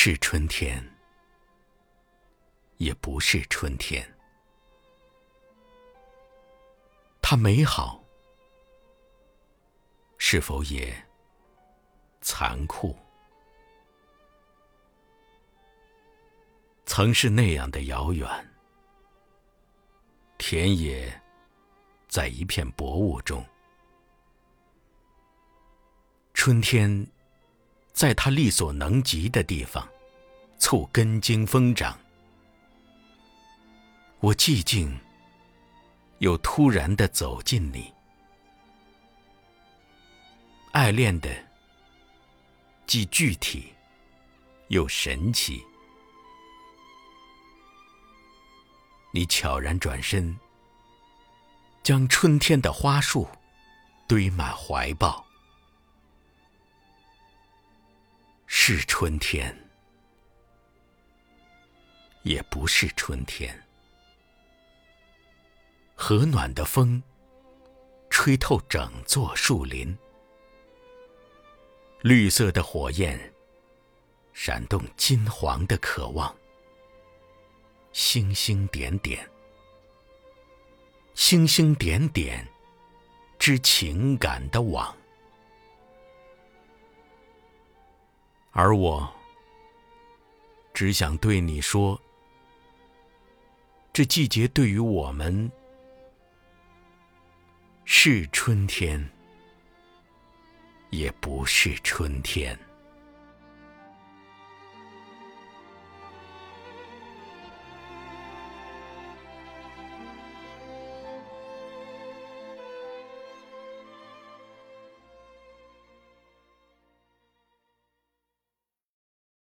是春天，也不是春天。它美好，是否也残酷？曾是那样的遥远，田野在一片薄雾中，春天在它力所能及的地方促根茎疯长。我寂静，又突然的走近你，爱恋的既具体又神奇。你悄然转身，将春天的花束堆满怀抱。是春天，也不是春天。和暖的风，吹透整座树林，绿色的火焰，闪动金黄的渴望。星星点点，星星点点，织情感的网。而我，只想对你说：这季节对于我们，是春天，也不是春天。